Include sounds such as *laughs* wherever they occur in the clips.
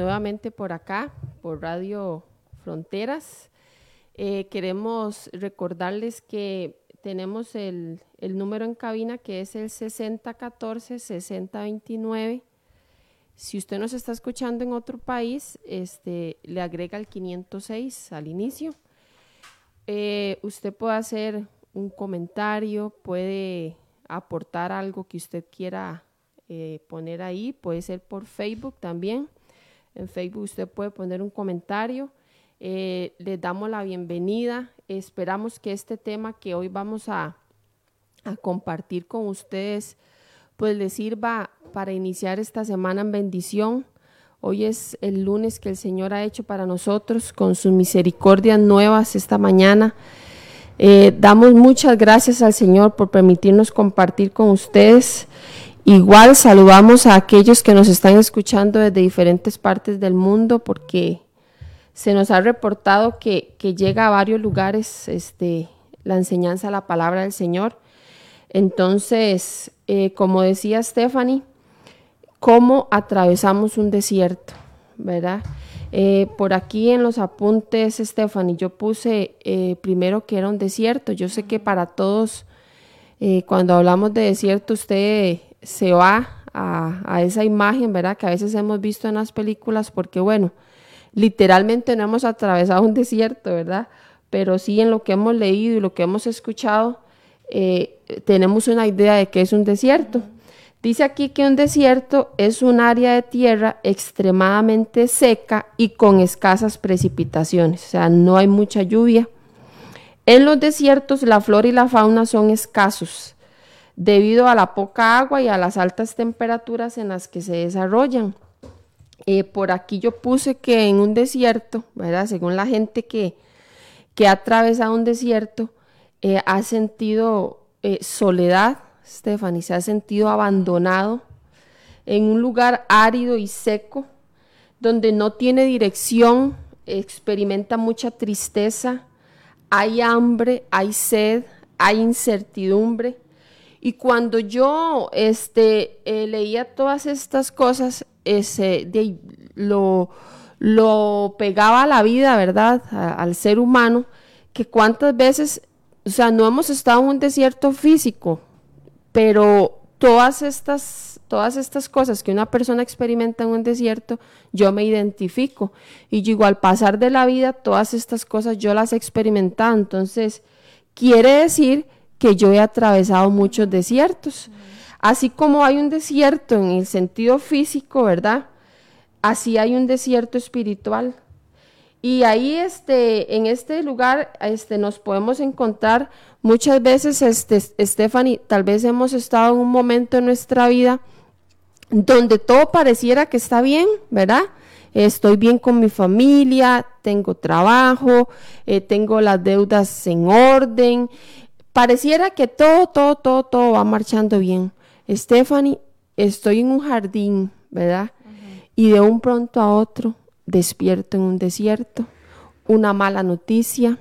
nuevamente por acá, por Radio Fronteras. Eh, queremos recordarles que tenemos el, el, número en cabina que es el 6014-6029. Si usted nos está escuchando en otro país, este, le agrega el 506 al inicio. Eh, usted puede hacer un comentario, puede aportar algo que usted quiera eh, poner ahí, puede ser por Facebook también. En Facebook usted puede poner un comentario. Eh, les damos la bienvenida. Esperamos que este tema que hoy vamos a, a compartir con ustedes, pues les sirva para iniciar esta semana en bendición. Hoy es el lunes que el Señor ha hecho para nosotros con sus misericordias nuevas esta mañana. Eh, damos muchas gracias al Señor por permitirnos compartir con ustedes. Igual saludamos a aquellos que nos están escuchando desde diferentes partes del mundo porque se nos ha reportado que, llega a varios lugares este, la enseñanza la palabra del Señor. Entonces, eh, como decía Stephanie, ¿cómo atravesamos un desierto? ¿Verdad? Eh, por aquí en los apuntes, Stephanie, yo puse eh, primero que era un desierto. Yo sé que para todos, cuando hablamos de desierto, usted se va a, esa imagen, ¿verdad? Que a veces hemos visto en las películas, porque bueno, literalmente no hemos atravesado un desierto, ¿verdad? Pero sí en lo que hemos leído y lo que hemos escuchado, tenemos una idea de que es un desierto. Dice aquí que un desierto es un área de tierra extremadamente seca y con escasas precipitaciones, o sea, no hay mucha lluvia. En los desiertos la flora y la fauna son escasos debido a la poca agua y a las altas temperaturas en las que se desarrollan. Eh, por aquí yo puse que en un desierto, según la gente que, que ha atravesado un desierto, eh, ha sentido eh, soledad, Stephanie, se ha sentido abandonado en un lugar árido y seco, donde no tiene dirección, experimenta mucha tristeza, hay hambre, hay sed, hay incertidumbre. Y cuando yo este, eh, leía todas estas cosas, ese, de, lo, lo, pegaba a la vida, ¿verdad? al ser humano, que cuántas veces, o sea, no hemos estado en un desierto físico, pero todas estas, todas estas cosas que una persona experimenta en un desierto, yo me identifico. Y yo igual pasar de la vida, todas estas cosas yo las he experimentado. Entonces, quiere decir que yo he atravesado muchos desiertos. Así como hay un desierto en el sentido físico, ¿verdad? Así hay un desierto espiritual. Y ahí este, en este lugar este, nos podemos encontrar muchas veces, este, Stephanie, tal vez hemos estado en un momento en nuestra vida donde todo pareciera que está bien, ¿verdad? Estoy bien con mi familia, tengo trabajo, eh, tengo las deudas en orden. Pareciera que todo, todo, todo, todo va marchando bien. Stephanie, estoy en un jardín, ¿verdad? Y de un pronto a otro despierto en un desierto, una mala noticia,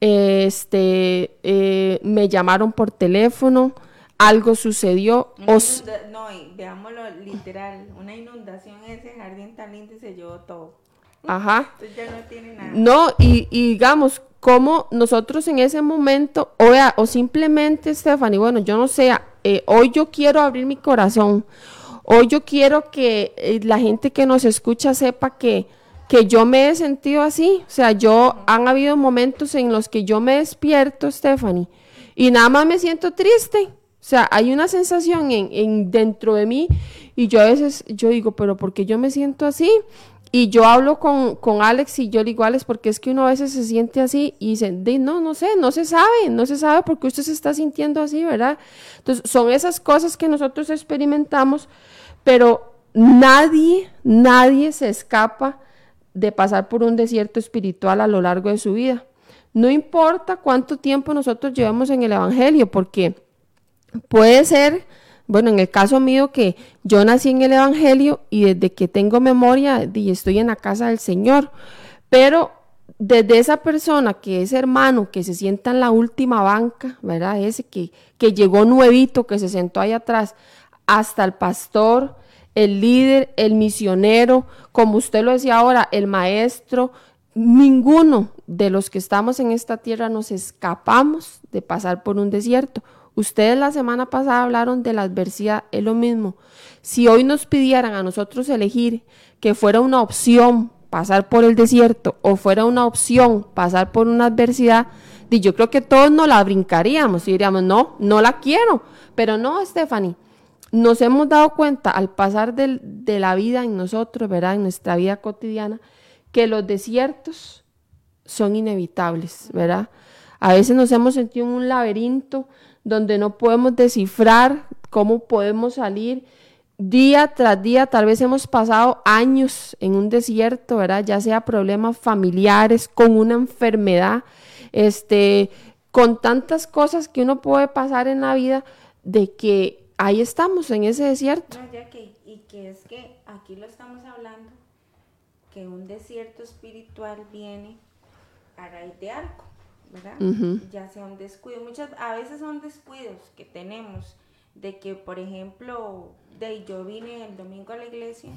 este, eh, me llamaron por teléfono, algo sucedió. no, veámoslo literal, una inundación en ese jardín tan lindo y se llevó todo. Ajá. Entonces ya no tiene nada. No, y, digamos, como nosotros en ese momento, o, o simplemente, Stephanie, bueno, yo no sé, eh, hoy yo quiero abrir mi corazón Hoy yo quiero que eh, la gente que nos escucha sepa que, que yo me he sentido así. O sea, yo han habido momentos en los que yo me despierto, Stephanie, y nada más me siento triste. O sea, hay una sensación en, en dentro de mí y yo a veces yo digo, pero ¿por qué yo me siento así? Y yo hablo con, con, Alex y yo le digo, Alex, porque es que uno a veces se siente así y dice, no, no sé, no se sabe, no se sabe porque usted se está sintiendo así, ¿verdad? Entonces, son esas cosas que nosotros experimentamos, pero nadie, nadie se escapa de pasar por un desierto espiritual a lo largo de su vida. No importa cuánto tiempo nosotros llevemos en el Evangelio, porque puede ser bueno, en el caso mío que yo nací en el Evangelio y desde que tengo memoria y estoy en la casa del Señor, pero desde esa persona que es hermano, que se sienta en la última banca, ¿verdad? Ese que, que llegó nuevito, que se sentó ahí atrás, hasta el pastor, el líder, el misionero, como usted lo decía ahora, el maestro, ninguno de los que estamos en esta tierra nos escapamos de pasar por un desierto. Ustedes la semana pasada hablaron de la adversidad, es lo mismo. Si hoy nos pidieran a nosotros elegir que fuera una opción pasar por el desierto o fuera una opción pasar por una adversidad, yo creo que todos nos la brincaríamos y diríamos, no, no la quiero. Pero no, Stephanie, nos hemos dado cuenta al pasar de la vida en nosotros, ¿verdad? En nuestra vida cotidiana, que los desiertos son inevitables, ¿verdad? A veces nos hemos sentido en un laberinto donde no podemos descifrar cómo podemos salir día tras día, tal vez hemos pasado años en un desierto, ¿verdad? Ya sea problemas familiares, con una enfermedad, este, con tantas cosas que uno puede pasar en la vida, de que ahí estamos en ese desierto. Y que es que aquí lo estamos hablando, que un desierto espiritual viene a raíz de algo, ¿verdad? Ya sea un descuido, muchas, a veces son descuidos que tenemos de que, por ejemplo, de yo vine el domingo a la iglesia,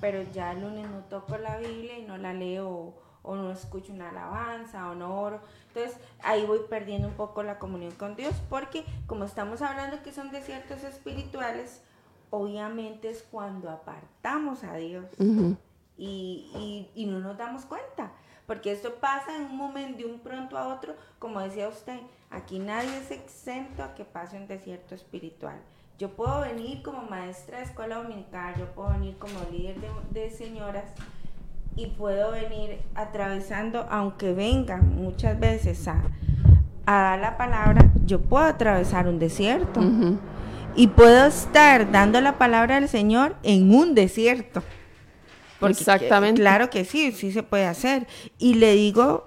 pero ya el lunes no toco la Biblia y no la leo o no escucho una alabanza o no oro. Entonces ahí voy perdiendo un poco la comunión con Dios porque como estamos hablando que son desiertos espirituales, obviamente es cuando apartamos a Dios y, y, no nos damos cuenta. Porque esto pasa en un momento, de un pronto a otro, como decía usted, aquí nadie es exento a que pase un desierto espiritual. Yo puedo venir como maestra de escuela dominical, yo puedo venir como líder de, de señoras, y puedo venir atravesando, aunque venga muchas veces a, dar la palabra, yo puedo atravesar un desierto. Y puedo estar dando la palabra del Señor en un desierto. Exactamente. Claro que sí, sí se puede hacer. Y le digo,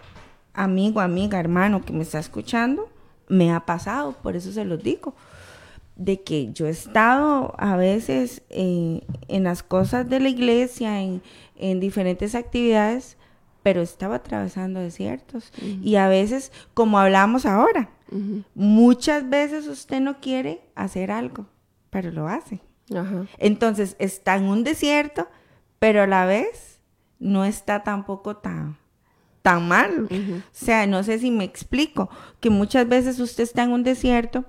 amigo, amiga, hermano que me está escuchando, me ha pasado, por eso se los digo, de que yo he estado a veces en las cosas de la iglesia, en, en diferentes actividades, pero estaba atravesando desiertos. Y a veces, como hablamos ahora, muchas veces usted no quiere hacer algo, pero lo hace. Entonces está en un desierto, pero a la vez no está tampoco tan, tan mal. O sea, no sé si me explico, que muchas veces usted está en un desierto,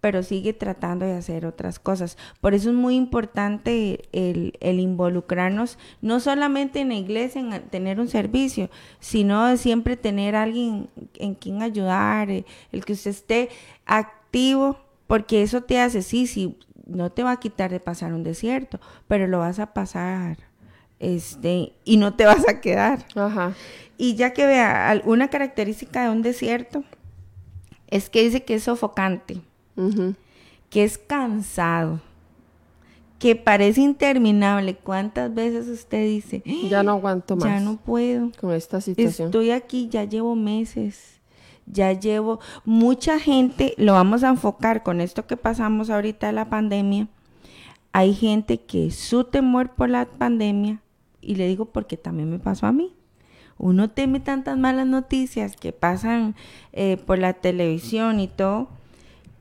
pero sigue tratando de hacer otras cosas. Por eso es muy importante el, involucrarnos, no solamente en la iglesia, en tener un servicio, sino siempre tener alguien en quien ayudar, eh, el que usted esté activo, porque eso te hace, sí, sí, no te va a quitar de pasar un desierto, pero lo vas a pasar este, y no te vas a quedar. Y ya que vea, una característica de un desierto es que dice que es sofocante que es cansado, que parece interminable. ¿Cuántas veces usted dice, ya no aguanto más? Ya no puedo. Con esta situación. Estoy aquí, ya llevo meses, ya llevo... Mucha gente, lo vamos a enfocar con esto que pasamos ahorita de la pandemia. Hay gente que su temor por la pandemia, y le digo porque también me pasó a mí, uno teme tantas malas noticias que pasan eh, por la televisión y todo,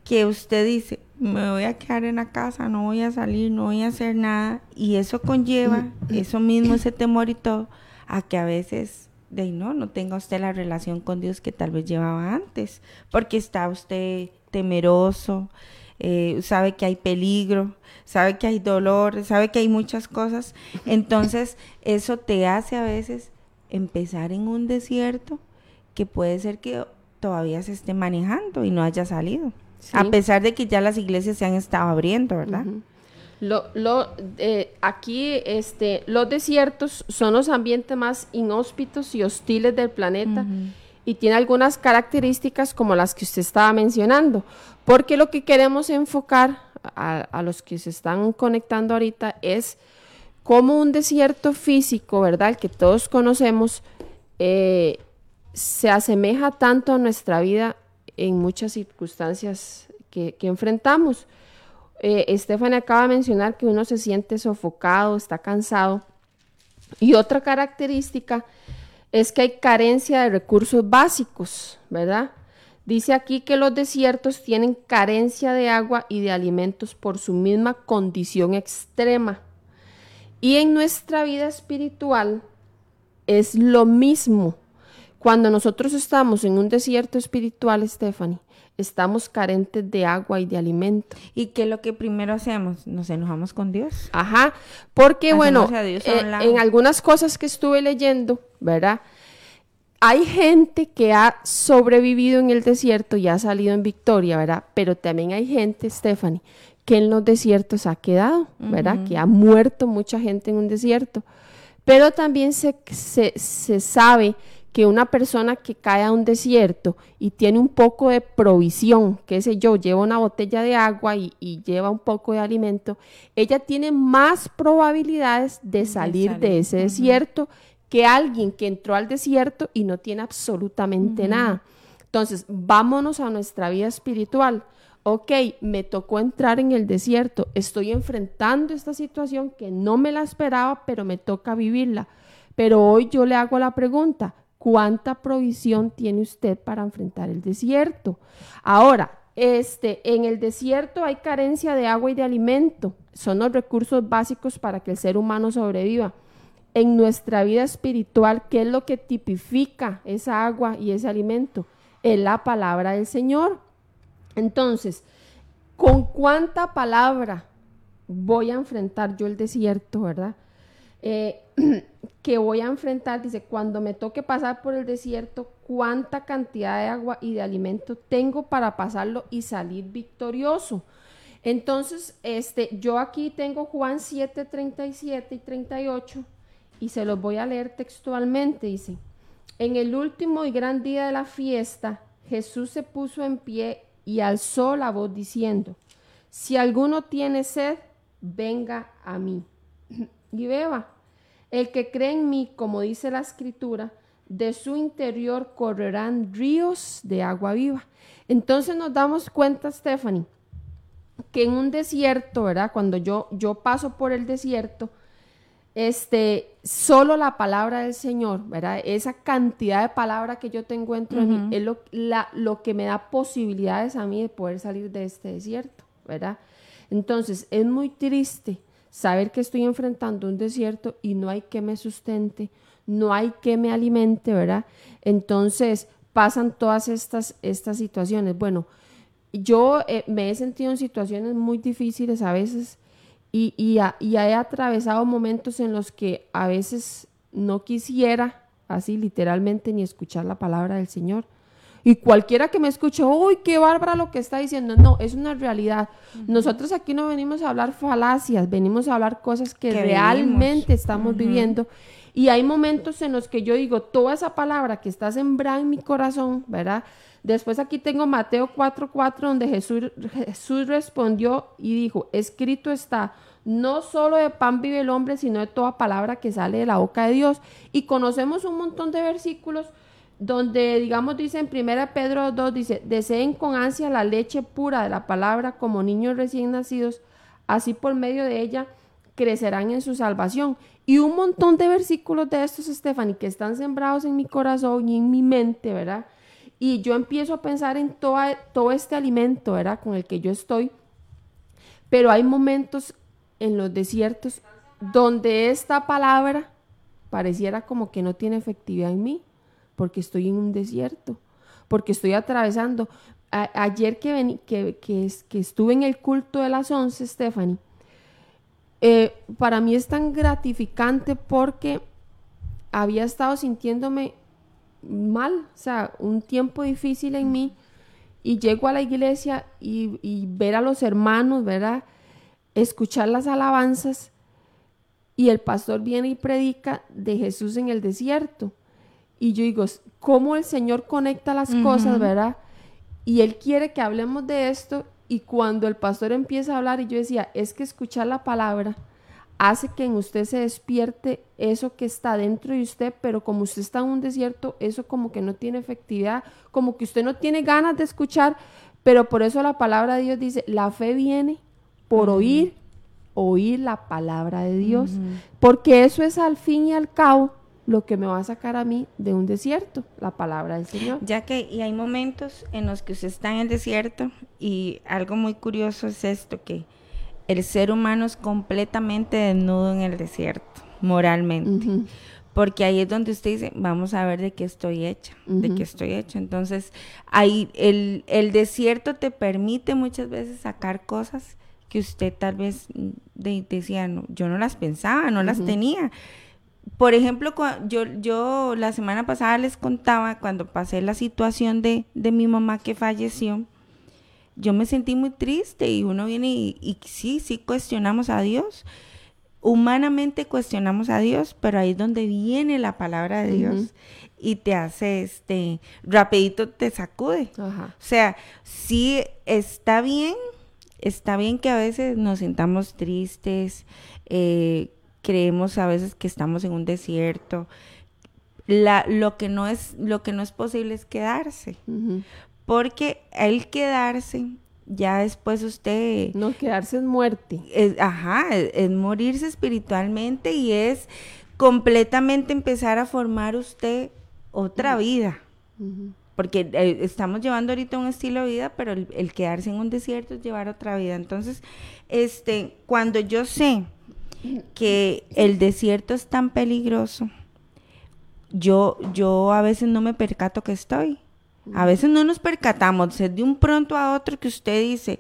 que usted dice, me voy a quedar en la casa, no voy a salir, no voy a hacer nada, y eso conlleva, eso mismo, ese temor y todo, a que a veces, de no, no tenga usted la relación con Dios que tal vez llevaba antes, porque está usted temeroso, eh, sabe que hay peligro, sabe que hay dolor, sabe que hay muchas cosas, entonces eso te hace a veces empezar en un desierto que puede ser que todavía se esté manejando y no haya salido. A pesar de que ya las iglesias se han estado abriendo, ¿verdad? Lo, lo, eh, aquí este, los desiertos son los ambientes más inhóspitos y hostiles del planeta y tiene algunas características como las que usted estaba mencionando, porque lo que queremos enfocar a, los que se están conectando ahorita es cómo un desierto físico, ¿verdad? El que todos conocemos, eh, se asemeja tanto a nuestra vida en muchas circunstancias que, enfrentamos. Eh, acaba de mencionar que uno se siente sofocado, está cansado. Y otra característica es que hay carencia de recursos básicos, ¿verdad? Dice aquí que los desiertos tienen carencia de agua y de alimentos por su misma condición extrema. Y en nuestra vida espiritual es lo mismo. Cuando nosotros estamos en un desierto espiritual, Stephanie, estamos carentes de agua y de alimento. ¿Y qué es lo que primero hacemos? Nos enojamos con Dios. Ajá, porque bueno, eh, en algunas cosas que estuve leyendo, ¿verdad? Hay gente que ha sobrevivido en el desierto y ha salido en victoria, ¿verdad? Pero también hay gente, Stephanie, que en los desiertos ha quedado, ¿verdad? Que ha muerto mucha gente en un desierto. Pero también se, se, se sabe que una persona que cae a un desierto y tiene un poco de provisión, qué sé yo, lleva una botella de agua y, lleva un poco de alimento, ella tiene más probabilidades de salir de, ese desierto que alguien que entró al desierto y no tiene absolutamente nada. Entonces, vámonos a nuestra vida espiritual. Ok, me tocó entrar en el desierto, estoy enfrentando esta situación que no me la esperaba, pero me toca vivirla. Pero hoy yo le hago la pregunta, ¿cuánta provisión tiene usted para enfrentar el desierto? Ahora, este, en el desierto hay carencia de agua y de alimento. Son los recursos básicos para que el ser humano sobreviva en nuestra vida espiritual, ¿qué es lo que tipifica esa agua y ese alimento? Es la palabra del Señor. Entonces, ¿con cuánta palabra voy a enfrentar yo el desierto, verdad? Eh, *clears throat* que voy a enfrentar, dice, cuando me toque pasar por el desierto, cuánta cantidad de agua y de alimento tengo para pasarlo y salir victorioso. Entonces, este, yo aquí tengo Juan 7, 37 y 38 y se los voy a leer textualmente, dice, en el último y gran día de la fiesta, Jesús se puso en pie y alzó la voz diciendo, si alguno tiene sed, venga a mí y beba. El que cree en mí, como dice la escritura, de su interior correrán ríos de agua viva. Entonces nos damos cuenta, Stephanie, que en un desierto, ¿verdad? Cuando yo, yo paso por el desierto, este, solo la palabra del Señor, ¿verdad? Esa cantidad de palabra que yo tengo dentro de mí es lo, lo, que me da posibilidades a mí de poder salir de este desierto, ¿verdad? Entonces, es muy triste saber que estoy enfrentando un desierto y no hay que me sustente, no hay que me alimente, ¿verdad? Entonces, pasan todas estas, estas situaciones. Bueno, yo eh, me he sentido en situaciones muy difíciles a veces y, y, he atravesado momentos en los que a veces no quisiera, así literalmente, ni escuchar la palabra del Señor. Y cualquiera que me escuche, uy, qué bárbara lo que está diciendo. No, es una realidad. Nosotros aquí no venimos a hablar falacias, venimos a hablar cosas que, realmente estamos viviendo. Y hay momentos en los que yo digo, toda esa palabra que está sembrada en mi corazón, ¿verdad? Después aquí tengo Mateo 4:4 donde Jesús, Jesús respondió y dijo, escrito está, no solo de pan vive el hombre, sino de toda palabra que sale de la boca de Dios. Y conocemos un montón de versículos donde, digamos, dice en 1 Pedro 2, dice, deseen con ansia la leche pura de la palabra como niños recién nacidos, así por medio de ella crecerán en su salvación. Y un montón de versículos de estos, Stephanie, que están sembrados en mi corazón y en mi mente, ¿verdad? y yo empiezo a pensar en todo este alimento, ¿verdad? Con el que yo estoy. Pero hay momentos en los desiertos donde esta palabra pareciera como que no tiene efectividad en mí, porque estoy en un desierto, porque estoy atravesando. ayer que, que, que, estuve en el culto de las once, Stephanie, eh, para mí es tan gratificante porque había estado sintiéndome mal, o sea, un tiempo difícil en mí y llego a la iglesia y, ver a los hermanos, ¿verdad? Escuchar las alabanzas y el pastor viene y predica de Jesús en el desierto. Y yo digo, ¿cómo el Señor conecta las cosas, verdad? Y Él quiere que hablemos de esto y cuando el pastor empieza a hablar y yo decía, es que escuchar la palabra hace que en usted se despierte eso que está dentro de usted, pero como usted está en un desierto, eso como que no tiene efectividad, como que usted no tiene ganas de escuchar, pero por eso la palabra de Dios dice, la fe viene por oír, oír la palabra de Dios, porque eso es al fin y al cabo lo que me va a sacar a mí de un desierto, la palabra del Señor. Ya que y hay momentos en los que usted está en el desierto y algo muy curioso es esto que el ser humano es completamente desnudo en el desierto, moralmente. Porque ahí es donde usted dice, vamos a ver de qué estoy hecha, de qué estoy hecha. Entonces, ahí el, el, desierto te permite muchas veces sacar cosas que usted tal vez mm, decía, no, yo no las pensaba, no las tenía. Por ejemplo, yo, yo la semana pasada les contaba cuando pasé la situación de, de mi mamá que falleció, yo me sentí muy triste y uno viene y, sí, sí cuestionamos a Dios. Humanamente cuestionamos a Dios, pero ahí es donde viene la palabra de Dios y te hace este, rapidito te sacude. O sea, sí está bien, está bien que a veces nos sintamos tristes, eh, creemos a veces que estamos en un desierto. La, lo que no es lo que no es posible es quedarse porque el quedarse, ya después usted... No, quedarse es muerte. Es, ajá, es, morirse espiritualmente y es completamente empezar a formar usted otra vida. Porque eh, estamos llevando ahorita un estilo de vida, pero el, quedarse en un desierto es llevar otra vida. Entonces, este, cuando yo sé que el desierto es tan peligroso, yo, yo a veces no me percato que estoy. A veces no nos percatamos, de un pronto a otro que usted dice,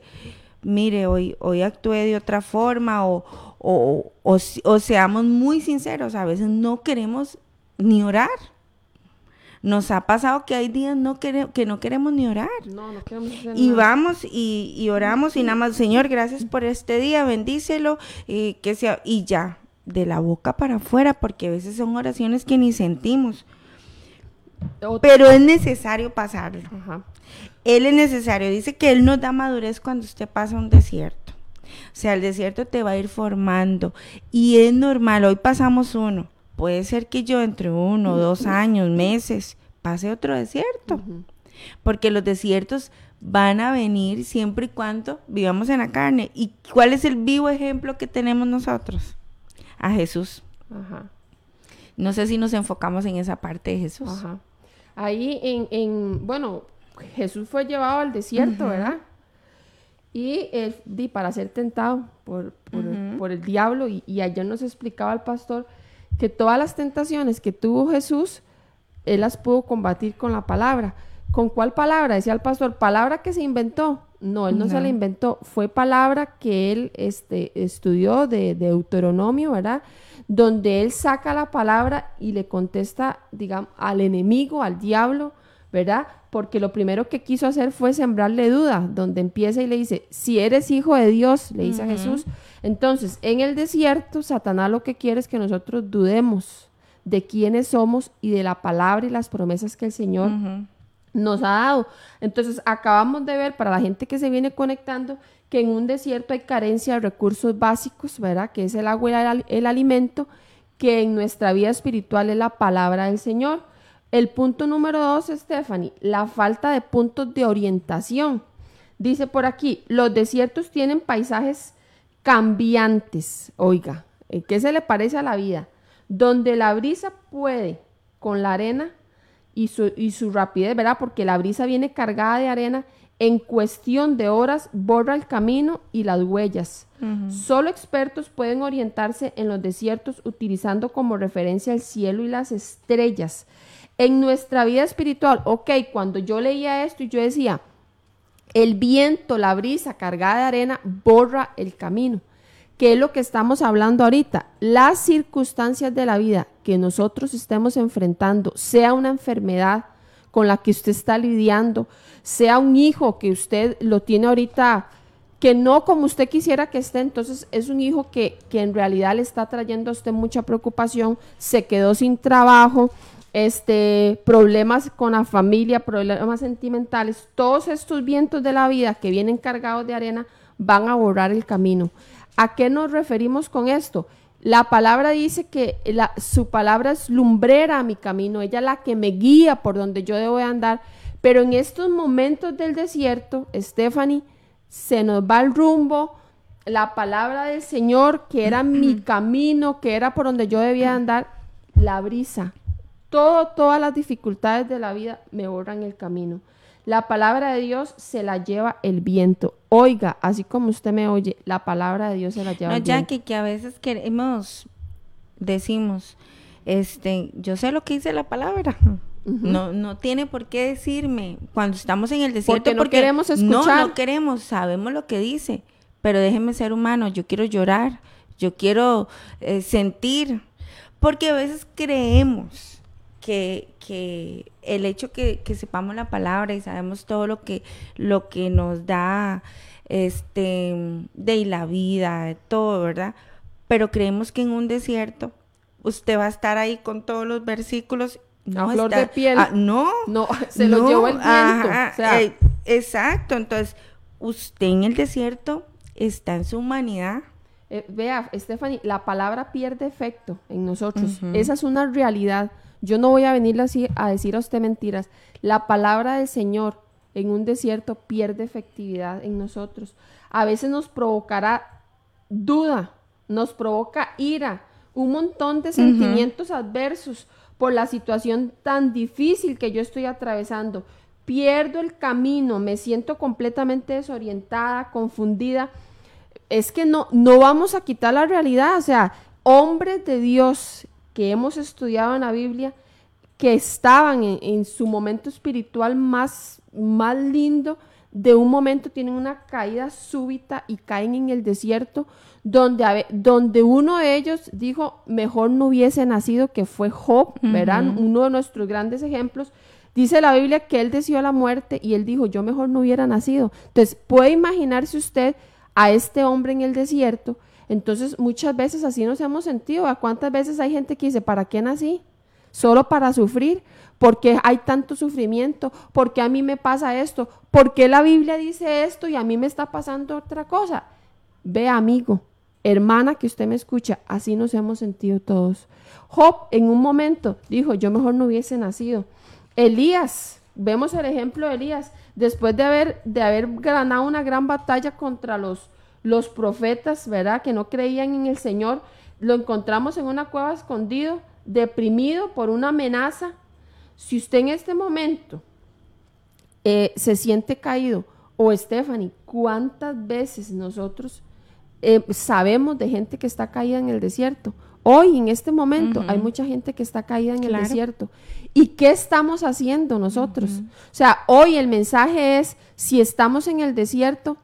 mire, hoy, hoy actué de otra forma o, o, seamos muy sinceros, a veces no queremos ni orar. Nos ha pasado que hay días no que no queremos ni orar. No, no queremos y vamos y, y, oramos y nada más, Señor, gracias por este día, bendícelo y que sea y ya, de la boca para afuera, porque a veces son oraciones que ni sentimos. Pero es necesario pasarlo. Él es necesario. Dice que Él nos da madurez cuando usted pasa un desierto. O sea, el desierto te va a ir formando. Y es normal. Hoy pasamos uno. Puede ser que yo entre uno, dos años, meses, pase otro desierto. Porque los desiertos van a venir siempre y cuando vivamos en la carne. ¿Y cuál es el vivo ejemplo que tenemos nosotros? A Jesús. No sé si nos enfocamos en esa parte de Jesús. Ajá ahí en, en, bueno, Jesús fue llevado al desierto, ¿verdad? Y él, para ser tentado por, por, el diablo, y, y, ayer nos explicaba el pastor que todas las tentaciones que tuvo Jesús, él las pudo combatir con la palabra. ¿Con cuál palabra? Decía el pastor, palabra que se inventó. No, él no, se la inventó, fue palabra que él este, estudió de, de Deuteronomio, ¿verdad? donde él saca la palabra y le contesta, digamos, al enemigo, al diablo, ¿verdad? Porque lo primero que quiso hacer fue sembrarle duda, donde empieza y le dice, si eres hijo de Dios, le dice a Jesús. Entonces, en el desierto, Satanás lo que quiere es que nosotros dudemos de quiénes somos y de la palabra y las promesas que el Señor nos ha dado. Entonces, acabamos de ver para la gente que se viene conectando que en un desierto hay carencia de recursos básicos, ¿verdad? Que es el agua y el, alimento, que en nuestra vida espiritual es la palabra del Señor. El punto número dos, Stephanie, la falta de puntos de orientación. Dice por aquí, los desiertos tienen paisajes cambiantes, oiga, ¿qué se le parece a la vida? Donde la brisa puede con la arena y su, y su rapidez, ¿verdad? Porque la brisa viene cargada de arena en cuestión de horas borra el camino y las huellas. Solo expertos pueden orientarse en los desiertos utilizando como referencia el cielo y las estrellas. En nuestra vida espiritual, ok, cuando yo leía esto y yo decía, el viento, la brisa cargada de arena borra el camino. ¿Qué es lo que estamos hablando ahorita? Las circunstancias de la vida que nosotros estemos enfrentando, sea una enfermedad con la que usted está lidiando, sea un hijo que usted lo tiene ahorita que no como usted quisiera que esté, entonces es un hijo que, que en realidad le está trayendo a usted mucha preocupación, se quedó sin trabajo, este, problemas con la familia, problemas sentimentales, todos estos vientos de la vida que vienen cargados de arena van a borrar el camino. ¿A qué nos referimos con esto? La palabra dice que la, su palabra es lumbrera a mi camino, ella es la que me guía por donde yo debo andar. Pero en estos momentos del desierto, Stephanie, se nos va el rumbo, la palabra del Señor, que era mi *clears throat* camino, que era por donde yo debía andar, la brisa Todo, todas las dificultades de la vida me borran el camino. La palabra de Dios se la lleva el viento. Oiga, así como usted me oye, la palabra de Dios se la lleva no, el viento. Jackie, que a veces queremos, decimos, este, yo sé lo que dice la palabra. No, no tiene por qué decirme cuando estamos en el desierto. Porque no queremos escuchar. No, no queremos, sabemos lo que dice. Pero déjeme ser humano, yo quiero llorar, yo quiero eh, sentir. Porque a veces creemos que, que el hecho que, que, sepamos la palabra y sabemos todo lo que, lo que nos da este de la vida, todo, ¿verdad? Pero creemos que en un desierto usted va a estar ahí con todos los versículos no, flor de piel. Ah, no. No, *laughs* se lo llevó el viento. Eh, exacto. Entonces, usted en el desierto está en su humanidad. Eh, vea, Stephanie, la palabra pierde efecto en nosotros. Esa es una realidad. Yo no voy a venir así a decir a usted mentiras. La palabra del Señor en un desierto pierde efectividad en nosotros. A veces nos provocará duda, nos provoca ira, un montón de sentimientos adversos por la situación tan difícil que yo estoy atravesando. Pierdo el camino, me siento completamente desorientada, confundida. Es que no, no vamos a quitar la realidad. O sea, hombres de Dios que hemos estudiado en la Biblia, que estaban en, su momento espiritual más, más lindo, de un momento tienen una caída súbita y caen en el desierto, donde, donde uno de ellos dijo, mejor no hubiese nacido, que fue Job, verán, uno de nuestros grandes ejemplos. Dice la Biblia que él deseó la muerte y él dijo, yo mejor no hubiera nacido. Entonces, puede imaginarse usted a este hombre en el desierto. Entonces, muchas veces así nos hemos sentido. ¿A cuántas veces hay gente que dice, ¿para qué nací? Solo para sufrir. ¿Por qué hay tanto sufrimiento? ¿Por qué a mí me pasa esto? ¿Por qué la Biblia dice esto y a mí me está pasando otra cosa? Ve, amigo, hermana que usted me escucha, así nos hemos sentido todos. Job en un momento dijo, yo mejor no hubiese nacido. Elías, vemos el ejemplo de Elías, después de haber, de haber ganado una gran batalla contra los, los profetas, ¿verdad? Que no creían en el Señor, lo encontramos en una cueva escondido, deprimido por una amenaza. Si usted en este momento eh, se siente caído, o Stephanie, ¿cuántas veces nosotros eh, sabemos de gente que está caída en el desierto. Hoy, en este momento, hay mucha gente que está caída en el desierto. ¿Y qué estamos haciendo nosotros? O sea, hoy el mensaje es, si estamos en el desierto,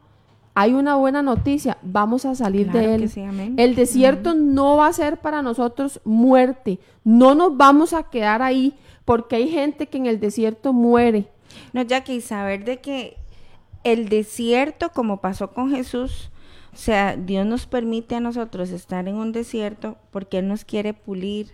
hay una buena noticia, vamos a salir de él. el desierto no va a ser para nosotros muerte, no nos vamos a quedar ahí, porque hay gente que en el desierto muere. No, que saber de que el desierto, como pasó con Jesús, o sea, Dios nos permite a nosotros estar en un desierto porque Él nos quiere pulir.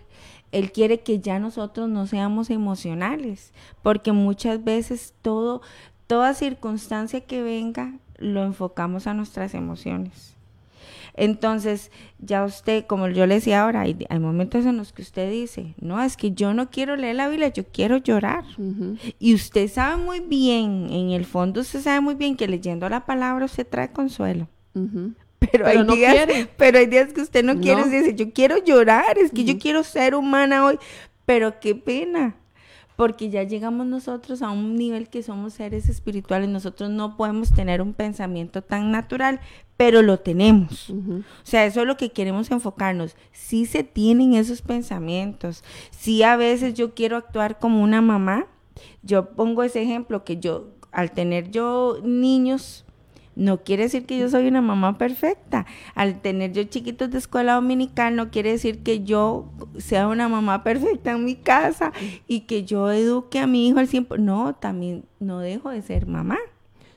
Él quiere que ya nosotros no seamos emocionales, porque muchas veces todo, toda circunstancia que venga, lo enfocamos a nuestras emociones. Entonces, ya usted, como yo le decía ahora, hay, momentos en los que usted dice, no, es que yo no quiero leer la Biblia, yo quiero llorar. Y usted sabe muy bien, en el fondo usted sabe muy bien que leyendo la palabra usted trae consuelo. Pero, hay días, pero hay días que usted no, quiere decir, yo quiero llorar, es que yo quiero ser humana hoy, pero qué pena, porque ya llegamos nosotros a un nivel que somos seres espirituales, nosotros no podemos tener un pensamiento tan natural, pero lo tenemos. O sea, eso es lo que queremos enfocarnos. Si se tienen esos pensamientos, si a veces yo quiero actuar como una mamá, yo pongo ese ejemplo que yo, al tener yo niños, no quiere decir que yo soy una mamá perfecta. Al tener yo chiquitos de escuela dominical, no quiere decir que yo sea una mamá perfecta en mi casa y que yo eduque a mi hijo al tiempo. No, también no dejo de ser mamá.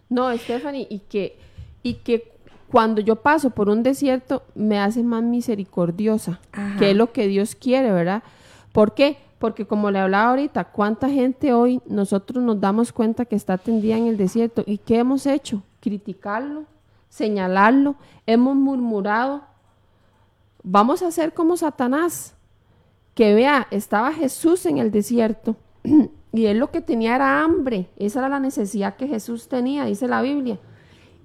No, Stephanie, y que, y que cuando yo paso por un desierto me hace más misericordiosa, que es lo que Dios quiere, ¿verdad? ¿Por qué? Porque como le hablaba ahorita, ¿cuánta gente hoy nosotros nos damos cuenta que está tendida en el desierto? ¿Y qué hemos hecho? Criticarlo, señalarlo, hemos murmurado. Vamos a ser como Satanás, que vea, estaba Jesús en el desierto *clears throat* y él lo que tenía era hambre, esa era la necesidad que Jesús tenía, dice la Biblia.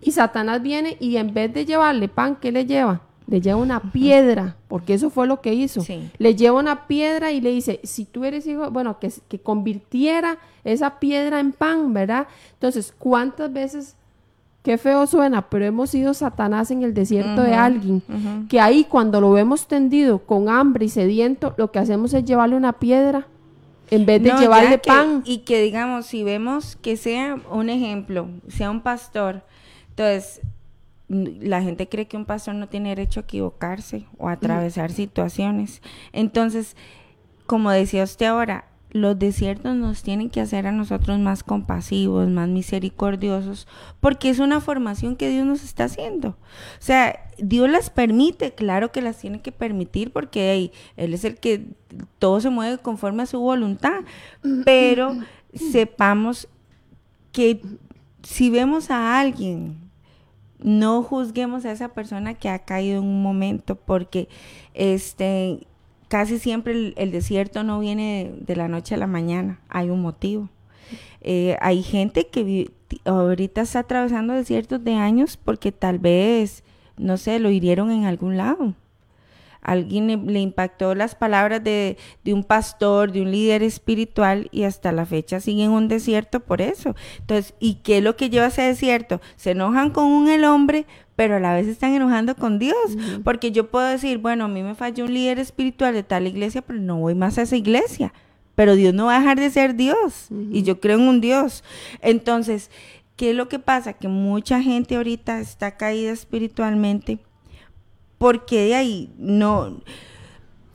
Y Satanás viene y en vez de llevarle pan, ¿qué le lleva? le lleva una piedra, porque eso fue lo que hizo. Sí. Le lleva una piedra y le dice, si tú eres hijo, bueno, que, que convirtiera esa piedra en pan, ¿verdad? Entonces, ¿cuántas veces, qué feo suena, pero hemos sido Satanás en el desierto de alguien, que ahí cuando lo vemos tendido con hambre y sediento, lo que hacemos es llevarle una piedra en vez de No, llevarle que- pan. Y que digamos, si vemos que sea un ejemplo, sea un pastor, entonces la gente cree que un pastor no tiene derecho a equivocarse o a atravesar situaciones. Entonces, como decía usted ahora, los desiertos nos tienen que hacer a nosotros más compasivos, más misericordiosos, porque es una formación que Dios nos está haciendo. O sea, Dios las permite, claro que las tiene que permitir, porque Él es el que todo se mueve conforme a su voluntad, pero sepamos que si vemos a alguien no juzguemos a esa persona que ha caído en un momento porque este casi siempre el, el desierto no viene de, la noche a la mañana, hay un motivo. Eh, hay gente que ahorita está atravesando desiertos de años porque tal vez, no sé, lo hirieron en algún lado. Alguien le, impactó las palabras de, de un pastor, de un líder espiritual y hasta la fecha sigue en un desierto por eso. Entonces, ¿y qué es lo que lleva a ese desierto? Se enojan con un el hombre, pero a la vez están enojando con Dios. Porque yo puedo decir, bueno, a mí me falló un líder espiritual de tal iglesia, pero no voy más a esa iglesia. Pero Dios no va a dejar de ser Dios. Y yo creo en un Dios. Entonces, ¿qué es lo que pasa? Que mucha gente ahorita está caída espiritualmente porque de ahí no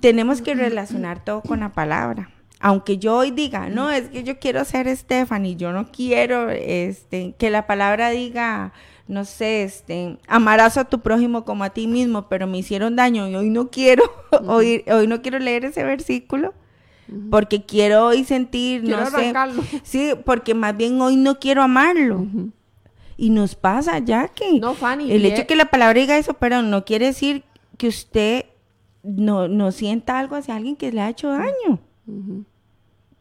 tenemos que relacionar todo con la palabra. Aunque yo hoy diga, no, es que yo quiero ser Stephanie, yo no quiero este que la palabra diga, no sé, este, amarás a tu prójimo como a ti mismo, pero me hicieron daño y hoy no quiero *laughs* oír, hoy no quiero leer ese versículo. Porque quiero hoy sentir, Quiero no sé, arrancarlo. sí, porque más bien hoy no quiero amarlo. Y nos pasa ya que No, Fanny, el hecho e- que la palabra diga eso, pero no quiere decir que usted no, no sienta algo hacia alguien que le ha hecho daño.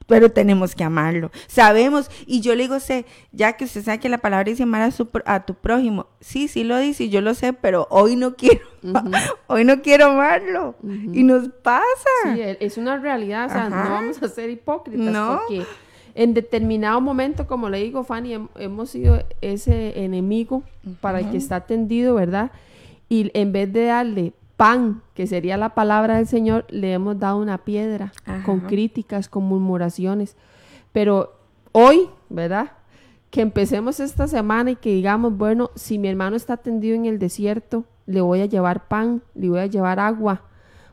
Pero tenemos que amarlo. Sabemos, y yo le digo, sé, ya que usted sabe que la palabra dice amar a, su a tu prójimo. Sí, sí lo dice, yo lo sé, pero hoy no *laughs* quiero, hoy no quiero amarlo. Y nos pasa. Sí, e- es una realidad, o sea, Ajá. no vamos a ser hipócritas No. porque en determinado momento, como le digo, Fanny, hem- hemos sido ese enemigo para el que está tendido, ¿verdad? Y en vez de darle pan, que sería la palabra del Señor, le hemos dado una piedra Ajá. con críticas, con murmuraciones. Pero hoy, ¿verdad? Que empecemos esta semana y que digamos, bueno, si mi hermano está tendido en el desierto, le voy a llevar pan, le voy a llevar agua,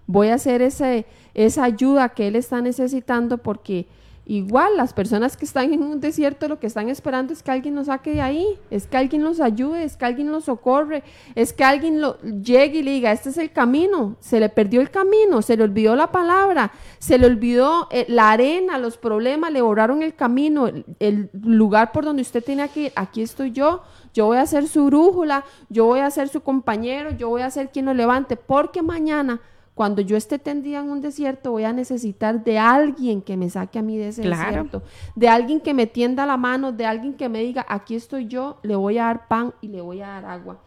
voy a hacer ese, esa ayuda que él está necesitando porque igual las personas que están en un desierto lo que están esperando es que alguien los saque de ahí, es que alguien los ayude, es que alguien los socorre, es que alguien lo, llegue y le diga, este es el camino, se le perdió el camino, se le olvidó la palabra, se le olvidó eh, la arena, los problemas, le borraron el camino, el, el lugar por donde usted tenía que ir, aquí estoy yo, yo voy a ser su brújula, yo voy a ser su compañero, yo voy a ser quien lo levante, porque mañana cuando yo esté tendida en un desierto, voy a necesitar de alguien que me saque a mí de ese Claro. desierto, de alguien que me tienda la mano, de alguien que me diga, aquí estoy yo, le voy a dar pan y le voy a dar agua.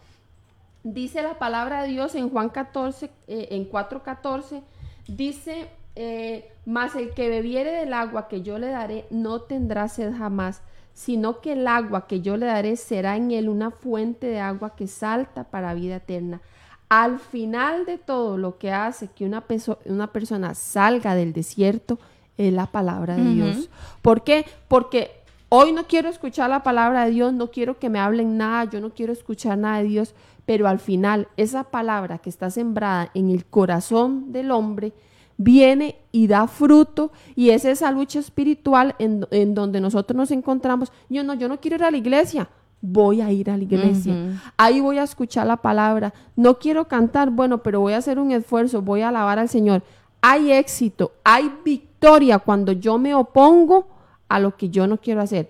Dice la palabra de Dios en Juan 14, eh, en 4.14, dice, eh, mas el que bebiere del agua que yo le daré no tendrá sed jamás, sino que el agua que yo le daré será en él una fuente de agua que salta para vida eterna. Al final de todo, lo que hace que una, una persona salga del desierto es la palabra de. Dios. ¿Por qué? Porque hoy no quiero escuchar la palabra de Dios, no quiero que me hablen nada, yo no quiero escuchar nada de Dios, pero al final esa palabra que está sembrada en el corazón del hombre viene y da fruto y es esa lucha espiritual en, en donde nosotros nos encontramos. Yo no, yo no quiero ir a la iglesia, voy a ir a la iglesia. Ahí voy a escuchar la palabra. No quiero cantar, bueno, pero voy a hacer un esfuerzo, voy a alabar al Señor. Hay éxito, hay victoria cuando yo me opongo a lo que yo no quiero hacer.